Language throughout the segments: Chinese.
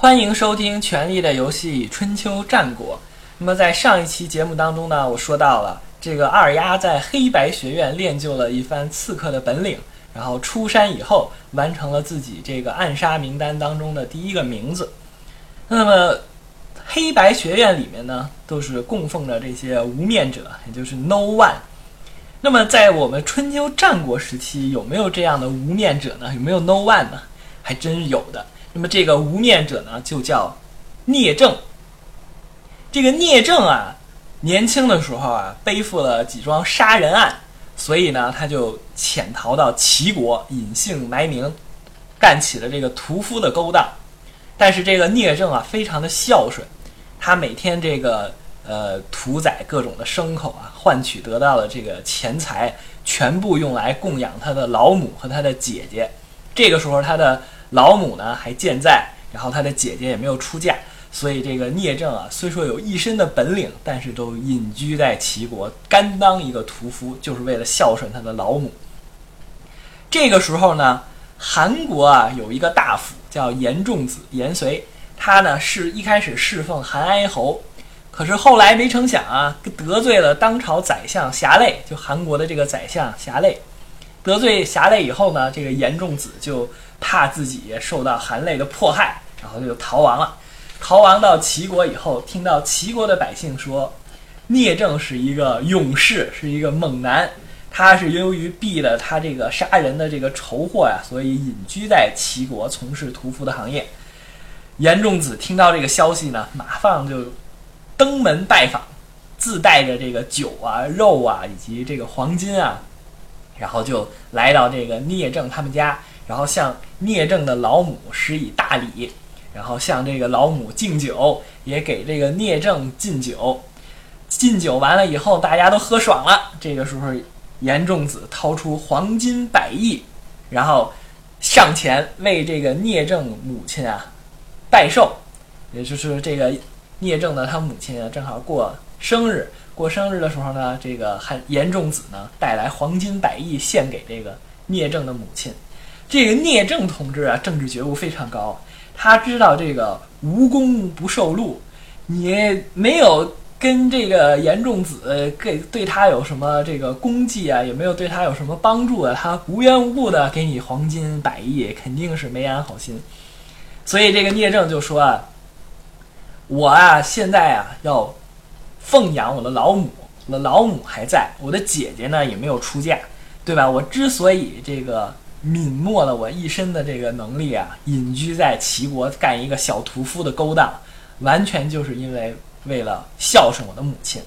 欢迎收听《权力的游戏：春秋战国》。那么在上一期节目当中呢，我说到了这个二丫在黑白学院练就了一番刺客的本领，然后出山以后完成了自己这个暗杀名单当中的第一个名字。那么黑白学院里面呢，都是供奉着这些无面者，也就是 No One。那么在我们春秋战国时期，有没有这样的无面者呢？有没有 No One 呢？还真是有的。那么这个无面者呢，就叫聂政。这个聂政啊，年轻的时候啊，背负了几桩杀人案，所以呢，他就潜逃到齐国，隐姓埋名，干起了这个屠夫的勾当。但是这个聂政啊，非常的孝顺，他每天这个呃屠宰各种的牲口啊，换取得到的这个钱财，全部用来供养他的老母和他的姐姐。这个时候他的。老母呢还健在，然后他的姐姐也没有出嫁，所以这个聂政啊，虽说有一身的本领，但是都隐居在齐国，甘当一个屠夫，就是为了孝顺他的老母。这个时候呢，韩国啊有一个大夫叫严仲子，严随，他呢是一开始侍奉韩哀侯，可是后来没成想啊，得罪了当朝宰相侠累，就韩国的这个宰相侠累，得罪侠累以后呢，这个严仲子就。怕自己受到韩累的迫害，然后就逃亡了。逃亡到齐国以后，听到齐国的百姓说，聂政是一个勇士，是一个猛男。他是由于避了他这个杀人的这个仇祸呀，所以隐居在齐国从事屠夫的行业。严仲子听到这个消息呢，马上就登门拜访，自带着这个酒啊、肉啊以及这个黄金啊，然后就来到这个聂政他们家。然后向聂政的老母施以大礼，然后向这个老母敬酒，也给这个聂政敬酒。敬酒完了以后，大家都喝爽了。这个时候，严仲子掏出黄金百亿，然后上前为这个聂政母亲啊拜寿，也就是这个聂政的他母亲啊正好过生日，过生日的时候呢，这个还严仲子呢带来黄金百亿献给这个聂政的母亲。这个聂政同志啊，政治觉悟非常高。他知道这个无功不受禄，你没有跟这个严仲子给对他有什么这个功绩啊，也没有对他有什么帮助啊，他无缘无故的给你黄金百亿，肯定是没安好心。所以这个聂政就说啊：“我啊，现在啊要奉养我的老母，我的老母还在，我的姐姐呢也没有出嫁，对吧？我之所以这个。”泯没了我一身的这个能力啊，隐居在齐国干一个小屠夫的勾当，完全就是因为为了孝顺我的母亲。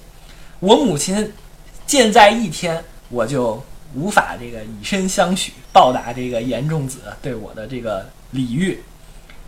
我母亲健在一天，我就无法这个以身相许，报答这个严仲子对我的这个礼遇。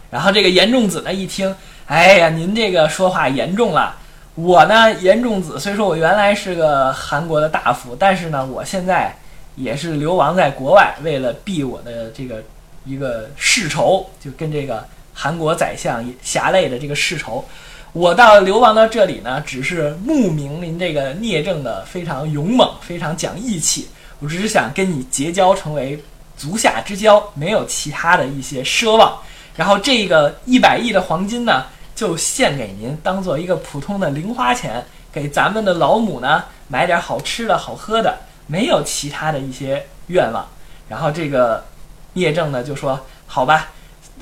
然后这个严仲子呢一听，哎呀，您这个说话严重了。我呢，严仲子虽说我原来是个韩国的大夫，但是呢，我现在。也是流亡在国外，为了避我的这个一个世仇，就跟这个韩国宰相侠类的这个世仇，我到流亡到这里呢，只是慕名您这个聂政的非常勇猛，非常讲义气，我只是想跟你结交，成为足下之交，没有其他的一些奢望。然后这个一百亿的黄金呢，就献给您，当做一个普通的零花钱，给咱们的老母呢买点好吃的好喝的。没有其他的一些愿望，然后这个聂政呢就说：“好吧，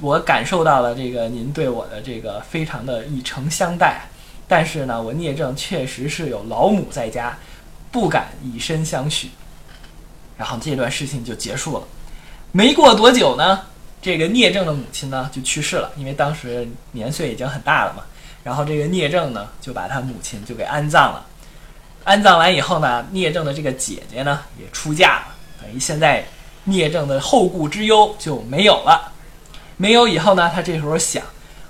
我感受到了这个您对我的这个非常的以诚相待，但是呢，我聂政确实是有老母在家，不敢以身相许。”然后这段事情就结束了。没过多久呢，这个聂政的母亲呢就去世了，因为当时年岁已经很大了嘛。然后这个聂政呢就把他母亲就给安葬了。安葬完以后呢，聂政的这个姐姐呢也出嫁了，等于现在聂政的后顾之忧就没有了。没有以后呢，他这时候想，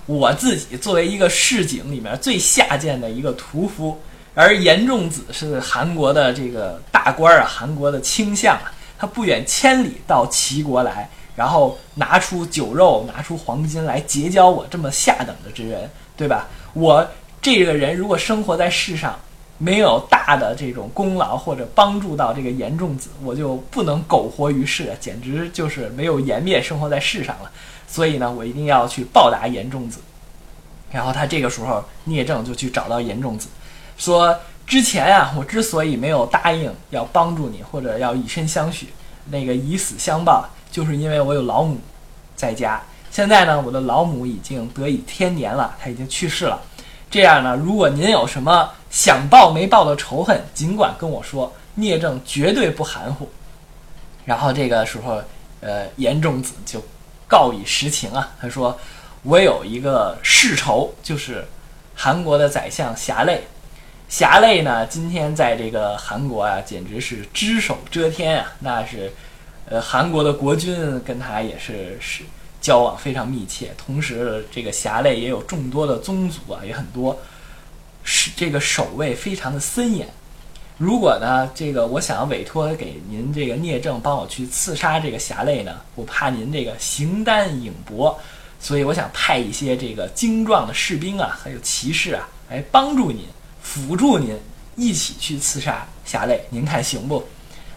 我自己作为一个市井里面最下贱的一个屠夫，而严仲子是韩国的这个大官啊，韩国的卿相啊，他不远千里到齐国来，然后拿出酒肉，拿出黄金来结交我这么下等的之人，对吧？我这个人如果生活在世上。没有大的这种功劳或者帮助到这个严仲子，我就不能苟活于世，简直就是没有颜面生活在世上了。所以呢，我一定要去报答严仲子。然后他这个时候聂政就去找到严仲子，说之前啊，我之所以没有答应要帮助你或者要以身相许，那个以死相报，就是因为我有老母在家。现在呢，我的老母已经得以天年了，她已经去世了。这样呢，如果您有什么想报没报的仇恨，尽管跟我说，聂政绝对不含糊。然后这个时候，呃，严仲子就告以实情啊，他说。我有一个世仇，就是韩国的宰相侠累。侠累呢，今天在这个韩国啊，简直是只手遮天啊！那是，呃，韩国的国君跟他也是是交往非常密切。同时，这个侠累也有众多的宗族啊，也很多，是这个守卫非常的森严。如果呢，这个我想要委托给您这个聂政帮我去刺杀这个侠累呢，我怕您这个形单影薄。所以我想派一些这个精壮的士兵啊，还有骑士啊，来帮助您，辅助您一起去刺杀侠类，您看行不？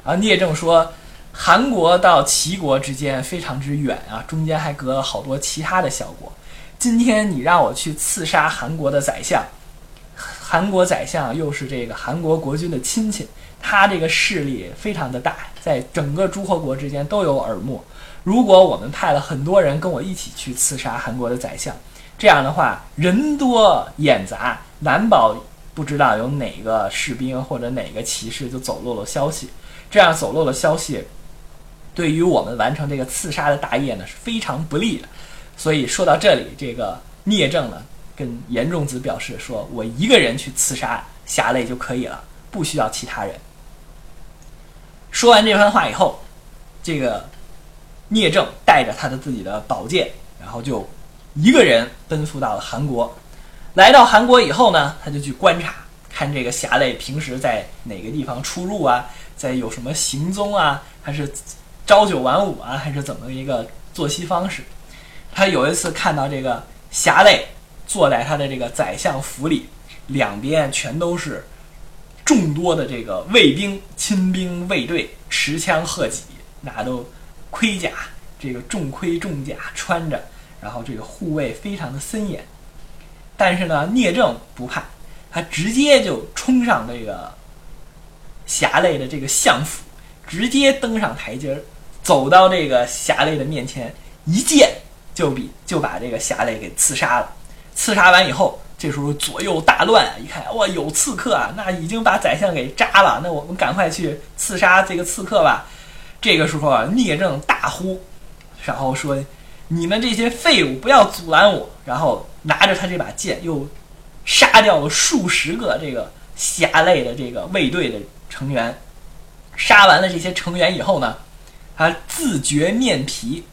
啊，聂政说，韩国到齐国之间非常之远啊，中间还隔了好多其他的小国。今天你让我去刺杀韩国的宰相，韩国宰相又是这个韩国国君的亲戚，他这个势力非常的大，在整个诸侯国之间都有耳目。如果我们派了很多人跟我一起去刺杀韩国的宰相，这样的话人多眼杂，难保不知道有哪个士兵或者哪个骑士就走漏了消息。这样走漏了消息，对于我们完成这个刺杀的大业呢是非常不利的。所以说到这里，这个聂政呢跟严仲子表示说：“我一个人去刺杀侠类就可以了，不需要其他人。”说完这番话以后，这个。聂政带着他的自己的宝剑，然后就一个人奔赴到了韩国。来到韩国以后呢，他就去观察，看这个侠类平时在哪个地方出入啊，在有什么行踪啊，还是朝九晚五啊，还是怎么一个作息方式。他有一次看到这个侠类坐在他的这个宰相府里，两边全都是众多的这个卫兵、亲兵卫队，持枪贺戟，那都。盔甲，这个重盔重甲穿着，然后这个护卫非常的森严。但是呢，聂政不怕，他直接就冲上这个侠类的这个相府，直接登上台阶儿，走到这个侠类的面前，一剑就比就把这个侠类给刺杀了。刺杀完以后，这时候左右大乱，一看哇，有刺客啊，那已经把宰相给扎了，那我们赶快去刺杀这个刺客吧。这个时候啊，聂政大呼，然后说：“你们这些废物，不要阻拦我！”然后拿着他这把剑，又杀掉了数十个这个侠类的这个卫队的成员。杀完了这些成员以后呢，他自绝面皮。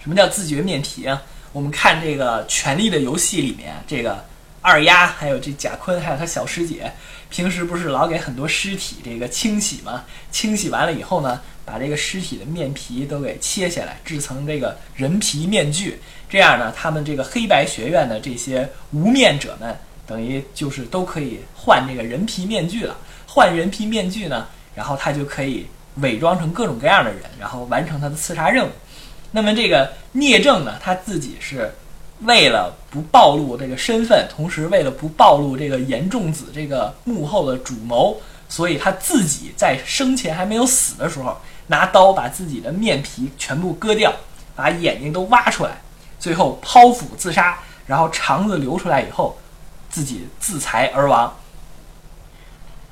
什么叫自绝面皮啊？我们看这个《权力的游戏》里面，这个二丫还有这贾坤，还有他小师姐，平时不是老给很多尸体这个清洗吗？清洗完了以后呢？把这个尸体的面皮都给切下来，制成这个人皮面具。这样呢，他们这个黑白学院的这些无面者们，等于就是都可以换这个人皮面具了。换人皮面具呢，然后他就可以伪装成各种各样的人，然后完成他的刺杀任务。那么这个聂政呢，他自己是为了不暴露这个身份，同时为了不暴露这个严仲子这个幕后的主谋，所以他自己在生前还没有死的时候。拿刀把自己的面皮全部割掉，把眼睛都挖出来，最后剖腹自杀，然后肠子流出来以后，自己自裁而亡。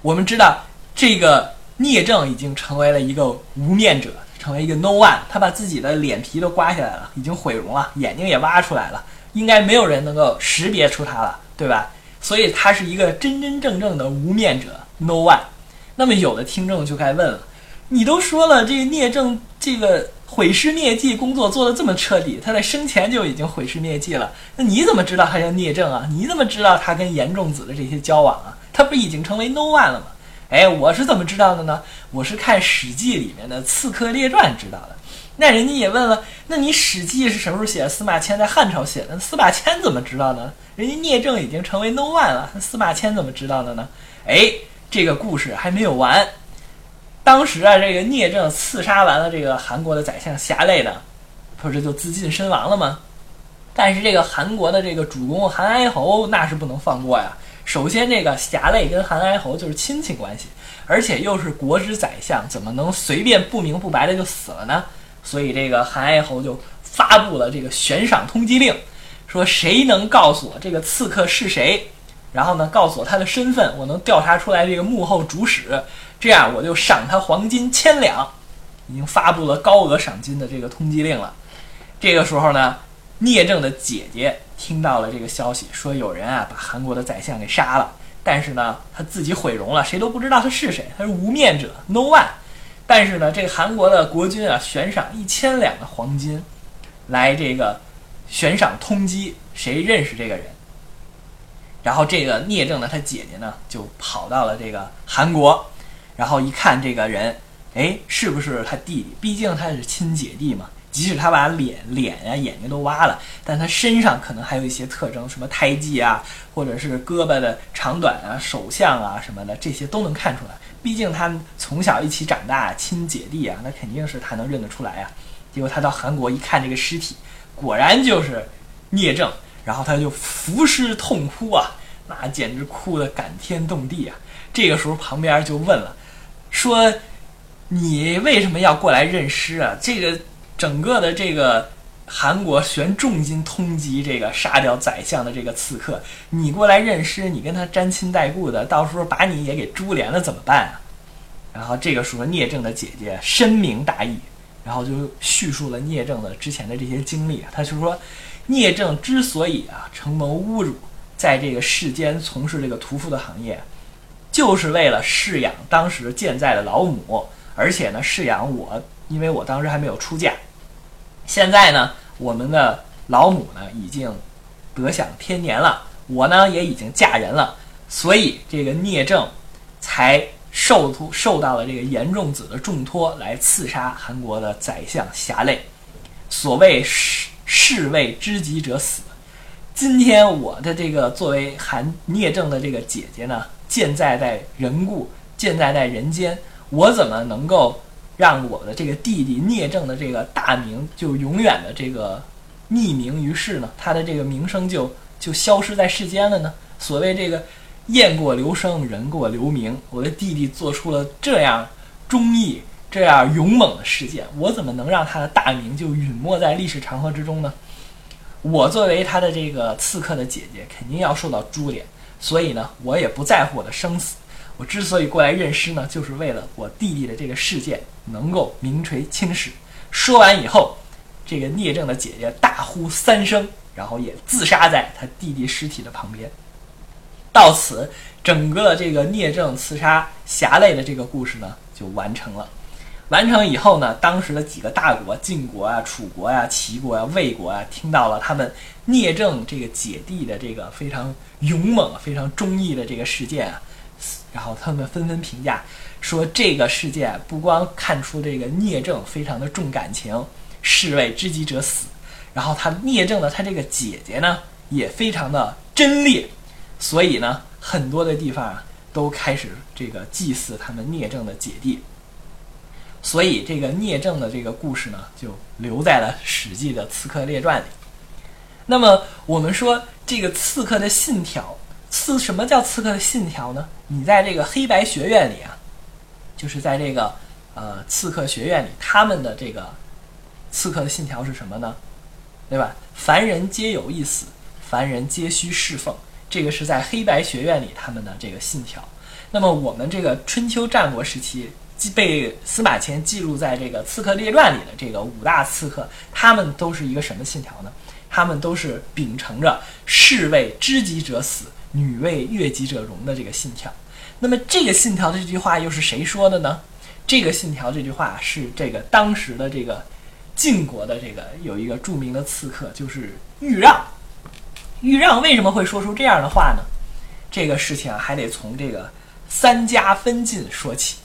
我们知道，这个聂政已经成为了一个无面者，成为一个 no one。他把自己的脸皮都刮下来了，已经毁容了，眼睛也挖出来了，应该没有人能够识别出他了，对吧？所以他是一个真真正正的无面者 no one。那么有的听众就该问了。你都说了，这个聂政这个毁尸灭迹工作做的这么彻底，他在生前就已经毁尸灭迹了。那你怎么知道他叫聂政啊？你怎么知道他跟严仲子的这些交往啊？他不已经成为 no one 了吗？哎，我是怎么知道的呢？我是看《史记》里面的《刺客列传》知道的。那人家也问了，那你《史记》是什么时候写的？司马迁在汉朝写的，司马迁怎么知道呢？人家聂政已经成为 no one 了，那司马迁怎么知道的呢？哎，这个故事还没有完。当时啊，这个聂政刺杀完了这个韩国的宰相侠类呢，不是就自尽身亡了吗？但是这个韩国的这个主公韩哀侯那是不能放过呀。首先，这个侠类跟韩哀侯就是亲戚关系，而且又是国之宰相，怎么能随便不明不白的就死了呢？所以，这个韩哀侯就发布了这个悬赏通缉令，说谁能告诉我这个刺客是谁，然后呢，告诉我他的身份，我能调查出来这个幕后主使，这样我就赏他黄金千两。已经发布了高额赏金的这个通缉令了。这个时候呢，聂政的姐姐听到了这个消息，说有人啊把韩国的宰相给杀了，但是呢，他自己毁容了，谁都不知道他是谁，他是无面者，no one。但是呢，这个韩国的国君啊，悬赏一千两的黄金，来这个悬赏通缉谁认识这个人。然后这个聂政呢他姐姐呢，就跑到了这个韩国，然后一看这个人，哎，是不是他弟弟？毕竟他是亲姐弟嘛。即使他把脸、脸呀、眼睛都挖了，但他身上可能还有一些特征，什么胎记啊，或者是胳膊的长短啊、手相啊什么的，这些都能看出来。毕竟他从小一起长大，亲姐弟啊，那肯定是他能认得出来呀。结果他到韩国一看这个尸体，果然就是聂政，然后他就伏尸痛哭啊，那简直哭得感天动地啊。这个时候旁边就问了，说你为什么要过来认尸啊？这个。整个的这个韩国悬重金通缉这个杀掉宰相的这个刺客，你过来认尸，你跟他沾亲带故的，到时候把你也给株连了怎么办啊？然后这个时候聂政的姐姐深明大义，然后就叙述了聂政的之前的这些经历。他就说，聂政之所以啊承蒙侮辱，在这个世间从事这个屠夫的行业，就是为了饲养当时健在的老母，而且呢饲养我，因为我当时还没有出嫁。现在呢，我们的老母呢已经得享天年了，我呢也已经嫁人了，所以这个聂政才受托受到了这个严仲子的重托，来刺杀韩国的宰相侠类。所谓士士为知己者死。今天我的这个作为韩聂政的这个姐姐呢，健在在人故，健在在人间，我怎么能够？让我的这个弟弟聂政的这个大名就永远的这个匿名于世呢？他的这个名声就就消失在世间了呢？所谓这个雁过留声，人过留名。我的弟弟做出了这样忠义、这样勇猛的事件，我怎么能让他的大名就陨没在历史长河之中呢？我作为他的这个刺客的姐姐，肯定要受到株连，所以呢，我也不在乎我的生死。我之所以过来认尸呢，就是为了我弟弟的这个事件能够名垂青史。说完以后，这个聂政的姐姐大呼三声，然后也自杀在他弟弟尸体的旁边。到此，整个这个聂政刺杀侠类的这个故事呢就完成了。完成以后呢，当时的几个大国，晋国啊、楚国呀、齐国啊、魏国啊，听到了他们聂政这个姐弟的这个非常勇猛、非常忠义的这个事件啊。然后他们纷纷评价说，这个事件不光看出这个聂政非常的重感情，士为知己者死。然后他聂政的他这个姐姐呢，也非常的贞烈，所以呢，很多的地方啊都开始这个祭祀他们聂政的姐弟。所以这个聂政的这个故事呢，就留在了《史记》的《刺客列传》里。那么我们说这个刺客的信条。刺什么叫刺客的信条呢？你在这个黑白学院里啊，就是在这个呃刺客学院里，他们的这个刺客的信条是什么呢？对吧？凡人皆有一死，凡人皆须侍奉。这个是在黑白学院里他们的这个信条。那么我们这个春秋战国时期记被司马迁记录在这个《刺客列传》里的这个五大刺客，他们都是一个什么信条呢？他们都是秉承着“士为知己者死”。女为悦己者容的这个信条，那么这个信条的这句话又是谁说的呢？这个信条这句话是这个当时的这个晋国的这个有一个著名的刺客，就是豫让。豫让为什么会说出这样的话呢？这个事情，还得从这个三家分晋说起。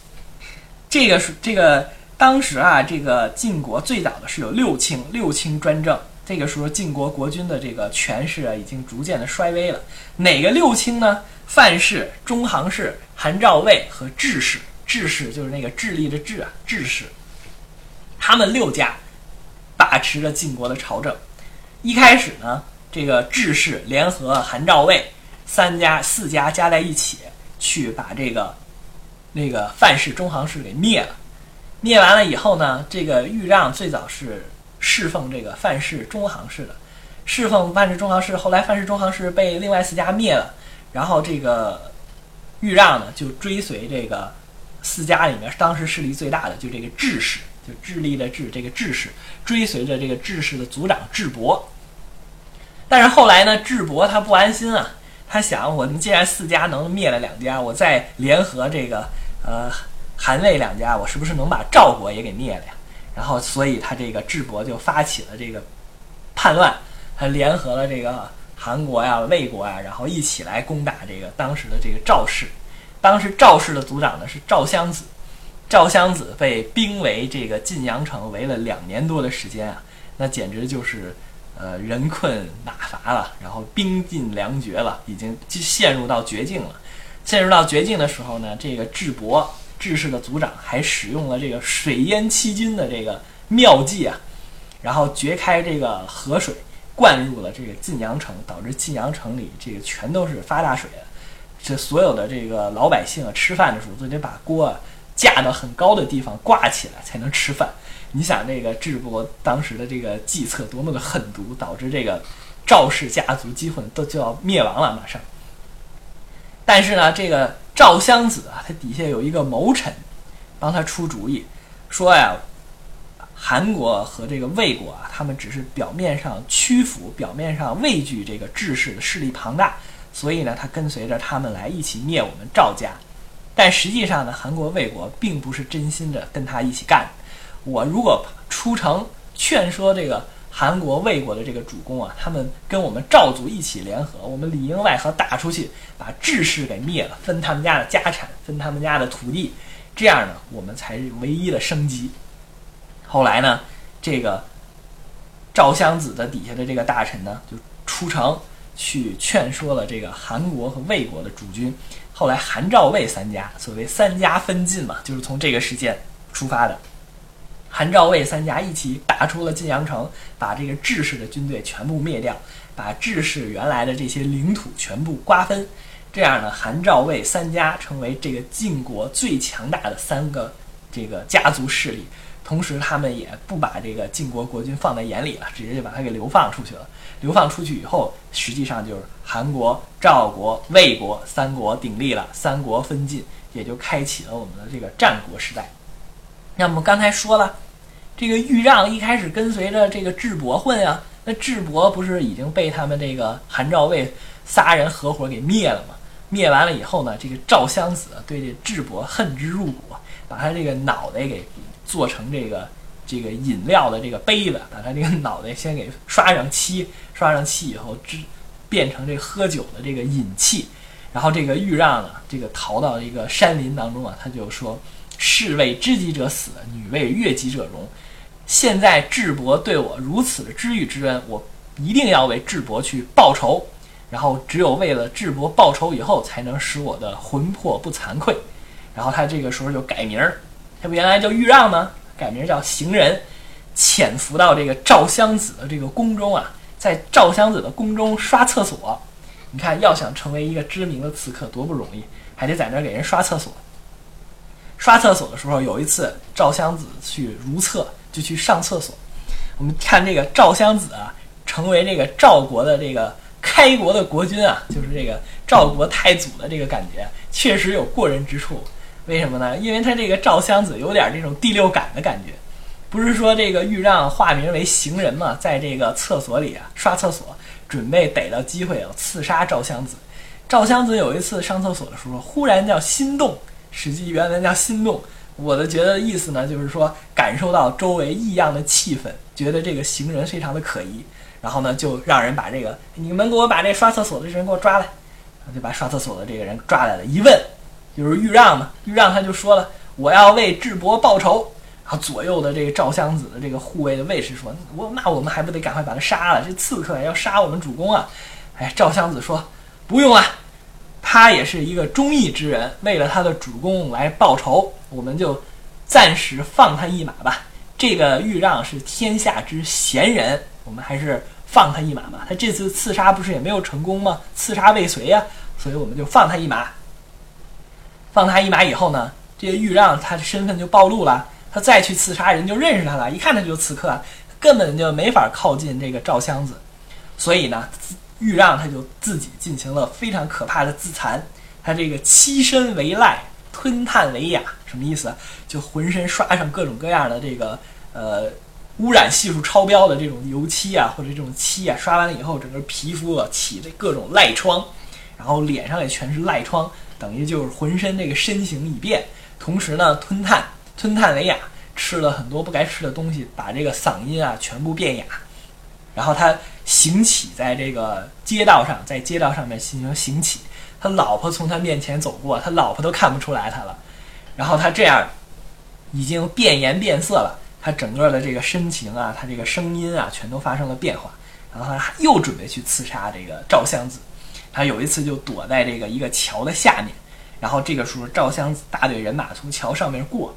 这个是这个当时啊，这个晋国最早的是有六卿，六卿专政。这个时候，晋国国君的这个权势啊，已经逐渐的衰微了。哪个六卿呢？范氏、中行氏、韩赵魏和智氏。智氏就是那个智力的智啊，智氏。他们六家把持着晋国的朝政。一开始呢，这个智氏联合韩赵魏三家四家加在一起，去把这个那个范氏中行氏给灭了。灭完了以后呢，这个豫让最早是侍奉这个范氏中行氏的，侍奉范氏中行氏。后来范氏中行氏被另外四家灭了，然后这个豫让呢就追随这个四家里面当时势力最大的就这个智氏，就智力的智，这个智氏追随着这个智氏的族长智伯。但是后来呢，智伯他不安心啊，他想我们既然四家能灭了两家，我再联合这个呃。韩魏两家，我是不是能把赵国也给灭了呀？然后，所以他这个智伯就发起了这个叛乱，他联合了这个韩国呀、魏国呀，然后一起来攻打这个当时的这个赵氏。当时赵氏的族长呢是赵襄子，赵襄子被兵围这个晋阳城，围了两年多的时间啊，那简直就是呃人困马乏了，然后兵尽粮绝了，已经陷入到绝境了。陷入到绝境的时候呢，这个智伯。智氏的族长还使用了这个水淹七军的这个妙计啊，然后掘开这个河水，灌入了这个晋阳城，导致晋阳城里这个全都是发大水。这所有的这个老百姓啊，吃饭的时候都得把锅啊架到很高的地方挂起来才能吃饭。你想这个智伯当时的这个计策多么的狠毒，导致这个赵氏家族几乎都就要灭亡了，马上。但是呢，这个。赵襄子啊，他底下有一个谋臣，帮他出主意，说呀，韩国和这个魏国啊，他们只是表面上屈服，表面上畏惧这个智氏的势力庞大，所以呢，他跟随着他们来一起灭我们赵家。但实际上呢，韩国、魏国并不是真心的跟他一起干。我如果出城劝说这个。韩国、魏国的这个主公啊，他们跟我们赵族一起联合，我们里应外合打出去，把智氏给灭了，分他们家的家产，分他们家的土地，这样呢，我们才是唯一的生机。后来呢，这个赵襄子的底下的这个大臣呢，就出城去劝说了这个韩国和魏国的主君。后来韩赵魏三家，所谓三家分晋嘛，就是从这个事件出发的。韩赵魏三家一起打出了晋阳城，把这个智氏的军队全部灭掉，把智氏原来的这些领土全部瓜分。这样呢，韩赵魏三家成为这个晋国最强大的三个这个家族势力。同时，他们也不把这个晋国国君放在眼里了，直接就把他给流放出去了。流放出去以后，实际上就是韩国、赵国、魏国三国鼎立了，三国分晋，也就开启了我们的这个战国时代。那么刚才说了。这个豫让一开始跟随着这个智伯混啊，那智伯不是已经被他们这个韩赵魏仨人合伙给灭了吗？灭完了以后呢，这个赵襄子对这智伯恨之入骨，把他这个脑袋给做成这个这个饮料的这个杯子，把他这个脑袋先给刷上漆，刷上漆以后，制变成这喝酒的这个饮器。然后这个豫让呢，这个逃到一个山林当中啊，他就说：“士为知己者死，女为悦己者容。”现在智伯对我如此的知遇之恩，我一定要为智伯去报仇。然后只有为了智伯报仇以后，才能使我的魂魄不惭愧。然后他这个时候就改名儿，他不原来叫豫让吗？改名叫行人，潜伏到这个赵襄子的这个宫中啊，在赵襄子的宫中刷厕所。你看，要想成为一个知名的刺客多不容易，还得在那儿给人刷厕所。刷厕所的时候，有一次赵襄子去如厕。就去上厕所。我们看这个赵襄子啊，成为这个赵国的这个开国的国君啊，就是这个赵国太祖的这个感觉，确实有过人之处。为什么呢？因为他这个赵襄子有点这种第六感的感觉。不是说这个豫让化名为行人嘛，在这个厕所里啊刷厕所，准备逮到机会要刺杀赵襄子。赵襄子有一次上厕所的时候，忽然叫心动，实际原文叫心动。我的觉得意思呢，就是说感受到周围异样的气氛，觉得这个行人非常的可疑，然后呢就让人把这个你们给我把这刷厕所的人给我抓来，就把刷厕所的这个人抓来了。一问，就是豫让嘛，豫让他就说了，我要为智伯报仇。然后左右的这个赵襄子的这个护卫的卫士说，我那我们还不得赶快把他杀了？这刺客要杀我们主公啊！哎，赵襄子说，不用啊。他也是一个忠义之人，为了他的主公来报仇，我们就暂时放他一马吧。这个豫让是天下之贤人，我们还是放他一马嘛。他这次刺杀不是也没有成功吗？刺杀未遂呀，所以我们就放他一马。放他一马以后呢，这个豫让他的身份就暴露了，他再去刺杀人就认识他了，一看他就刺客，根本就没法靠近这个赵襄子。所以呢，豫让他就自己进行了非常可怕的自残，他这个欺身为赖，吞炭为雅，什么意思？就浑身刷上各种各样的这个呃。污染系数超标的这种油漆啊，或者这种漆啊，刷完了以后，整个皮肤啊起的各种赖疮，然后脸上也全是赖疮，等于就是浑身这个身形已变。同时呢，吞炭，吞炭为哑，吃了很多不该吃的东西，把这个嗓音啊全部变哑。然后他行乞在这个街道上，在街道上面进行行乞，他老婆从他面前走过，他老婆都看不出来他了。然后他这样已经变颜变色了。他整个的这个身形啊，他这个声音啊，全都发生了变化。然后他又准备去刺杀这个赵襄子。他有一次就躲在这个一个桥的下面。然后这个时候赵襄子大队人马从桥上面过。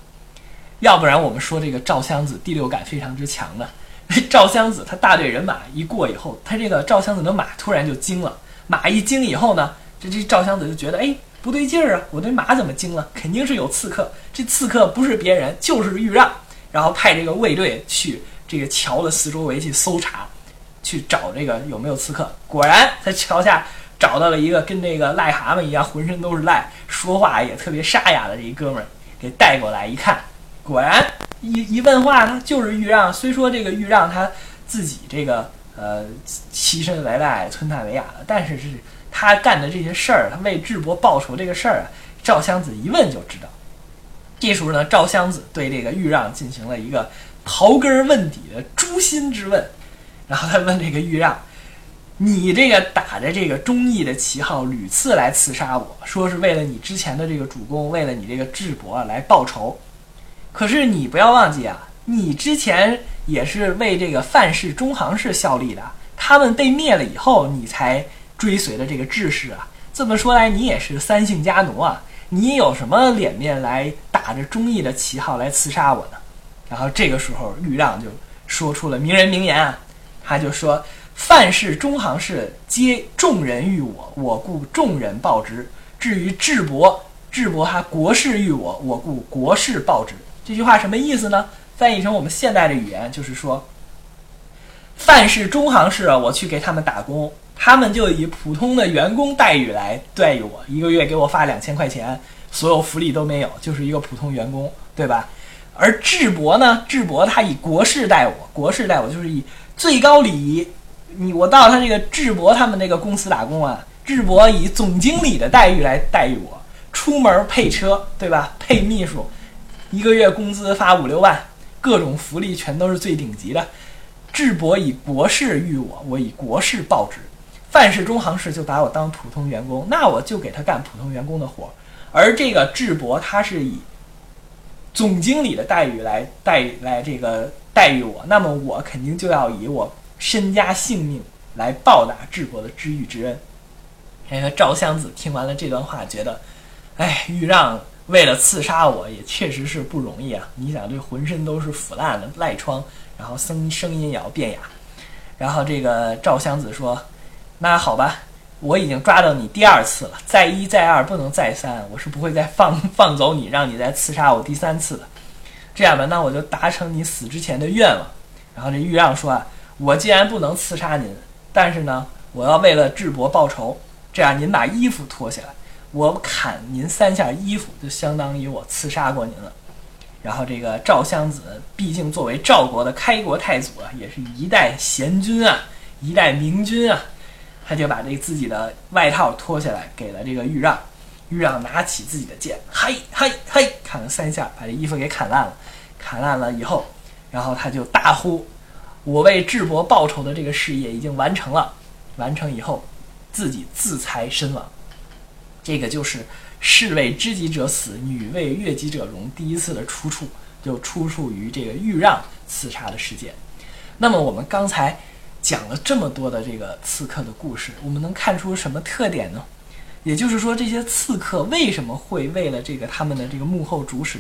要不然我们说这个赵襄子第六感非常之强呢。赵襄子他大队人马一过以后，他这个赵襄子的马突然就惊了。马一惊以后呢，这这赵襄子就觉得哎不对劲儿啊，我这马怎么惊了？肯定是有刺客。这刺客不是别人，就是豫让。然后派这个卫队去这个桥的四周围去搜查，去找这个有没有刺客。果然在桥下找到了一个跟这个癞蛤蟆一样，浑身都是癞，说话也特别沙哑的这一哥们儿，给带过来一看，果然一一问话，他就是豫让。虽说这个豫让他自己这个呃欺身为赖、吞炭为哑的，但是是他干的这些事儿，他为智伯报仇这个事儿啊，赵襄子一问就知道。这时候呢，赵襄子对这个豫让进行了一个刨根问底的诛心之问，然后他问这个豫让：“你这个打着这个忠义的旗号，屡次来刺杀我，说是为了你之前的这个主公，为了你这个智伯来报仇。可是你不要忘记啊，你之前也是为这个范氏、中行氏效力的，他们被灭了以后，你才追随的这个智氏啊。这么说来，你也是三姓家奴啊。”你有什么脸面来打着忠义的旗号来刺杀我呢？然后这个时候，豫让就说出了名人名言啊，他就说：“范氏、中行氏皆众人欲我，我故众人报之；至于智伯，智伯他国士欲我，我故国士报之。”这句话什么意思呢？翻译成我们现代的语言就是说，范氏、中行氏，我去给他们打工。他们就以普通的员工待遇来待遇我，一个月给我发两千块钱，所有福利都没有，就是一个普通员工，对吧？而智伯呢，智伯他以国士待我，国士待我就是以最高礼仪。你我到他这个智伯他们那个公司打工啊，智伯以总经理的待遇来待遇我，出门配车，对吧？配秘书，一个月工资发五六万，各种福利全都是最顶级的。智伯以国士遇我，我以国士报之。范氏、中行氏就把我当普通员工，那我就给他干普通员工的活儿。而这个智伯，他是以总经理的待遇来待来这个待遇我，那么我肯定就要以我身家性命来报答智伯的知遇之恩。那赵襄子听完了这段话，觉得，哎，豫让为了刺杀我也确实是不容易啊！你想，这浑身都是腐烂的赖疮，然后声声音也要变哑。然后这个赵襄子说。那好吧，我已经抓到你第二次了，再一再二不能再三，我是不会再放放走你，让你再刺杀我第三次的。这样吧，那我就达成你死之前的愿望。然后这豫让说啊，我既然不能刺杀您，但是呢，我要为了智伯报仇，这样您把衣服脱下来，我砍您三下衣服，就相当于我刺杀过您了。然后这个赵襄子，毕竟作为赵国的开国太祖啊，也是一代贤君啊，一代明君啊。他就把这自己的外套脱下来，给了这个豫让。豫让拿起自己的剑，嘿，嘿，嘿，砍了三下，把这衣服给砍烂了。砍烂了以后，然后他就大呼：“我为智伯报仇的这个事业已经完成了。”完成以后，自己自裁身亡。这个就是“士为知己者死，女为悦己者容”第一次的出处，就出处于这个豫让刺杀的事件。那么我们刚才。讲了这么多的这个刺客的故事，我们能看出什么特点呢？也就是说，这些刺客为什么会为了这个他们的这个幕后主使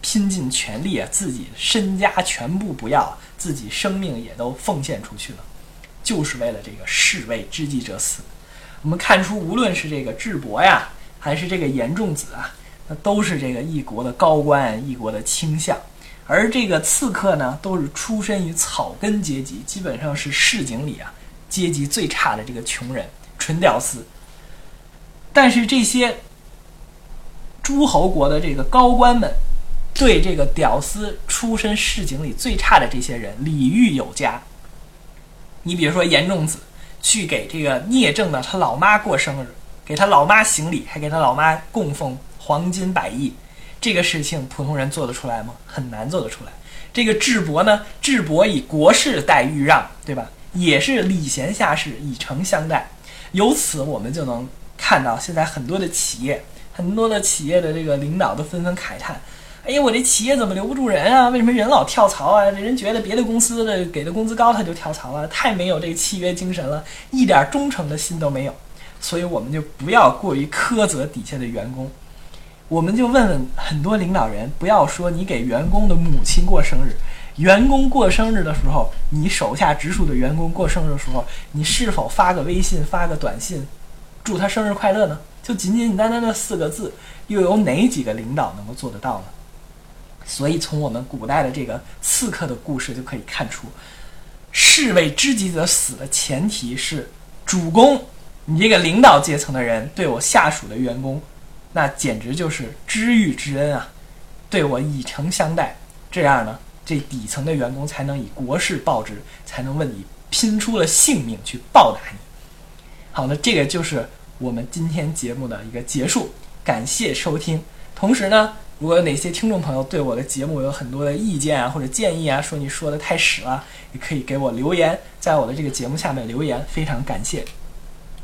拼尽全力啊，自己身家全部不要，自己生命也都奉献出去了？就是为了这个士为知己者死。我们看出，无论是这个智伯呀，还是这个严仲子啊，那都是这个一国的高官，一国的卿相。而这个刺客呢，都是出身于草根阶级，基本上是市井里啊阶级最差的这个穷人，纯屌丝。但是这些诸侯国的这个高官们，对这个屌丝出身市井里最差的这些人礼遇有加。你比如说严仲子去给这个聂政的他老妈过生日，给他老妈行礼，还给他老妈供奉黄金百亿。这个事情普通人做得出来吗？很难做得出来。这个智伯呢，智伯以国士待遇让，对吧？也是礼贤下士，以诚相待。由此我们就能看到，现在很多的企业，很多的企业的这个领导都纷纷慨叹：“哎呀，我这企业怎么留不住人啊？为什么人老跳槽啊？这人觉得别的公司的给的工资高，他就跳槽了，太没有这个契约精神了，一点忠诚的心都没有。”所以我们就不要过于苛责底下的员工。我们就问问很多领导人，不要说你给员工的母亲过生日，员工过生日的时候，你手下直属的员工过生日的时候，你是否发个微信、发个短信，祝他生日快乐呢？就仅仅单单的四个字，又有哪几个领导能够做得到呢？所以，从我们古代的这个刺客的故事就可以看出，士为知己者死的前提是主公，你这个领导阶层的人对我下属的员工。那简直就是知遇之恩啊！对我以诚相待，这样呢，这底层的员工才能以国事报之，才能为你拼出了性命去报答你。好，那这个就是我们今天节目的一个结束，感谢收听。同时呢，如果哪些听众朋友对我的节目有很多的意见啊或者建议啊，说你说的太屎了，也可以给我留言，在我的这个节目下面留言，非常感谢。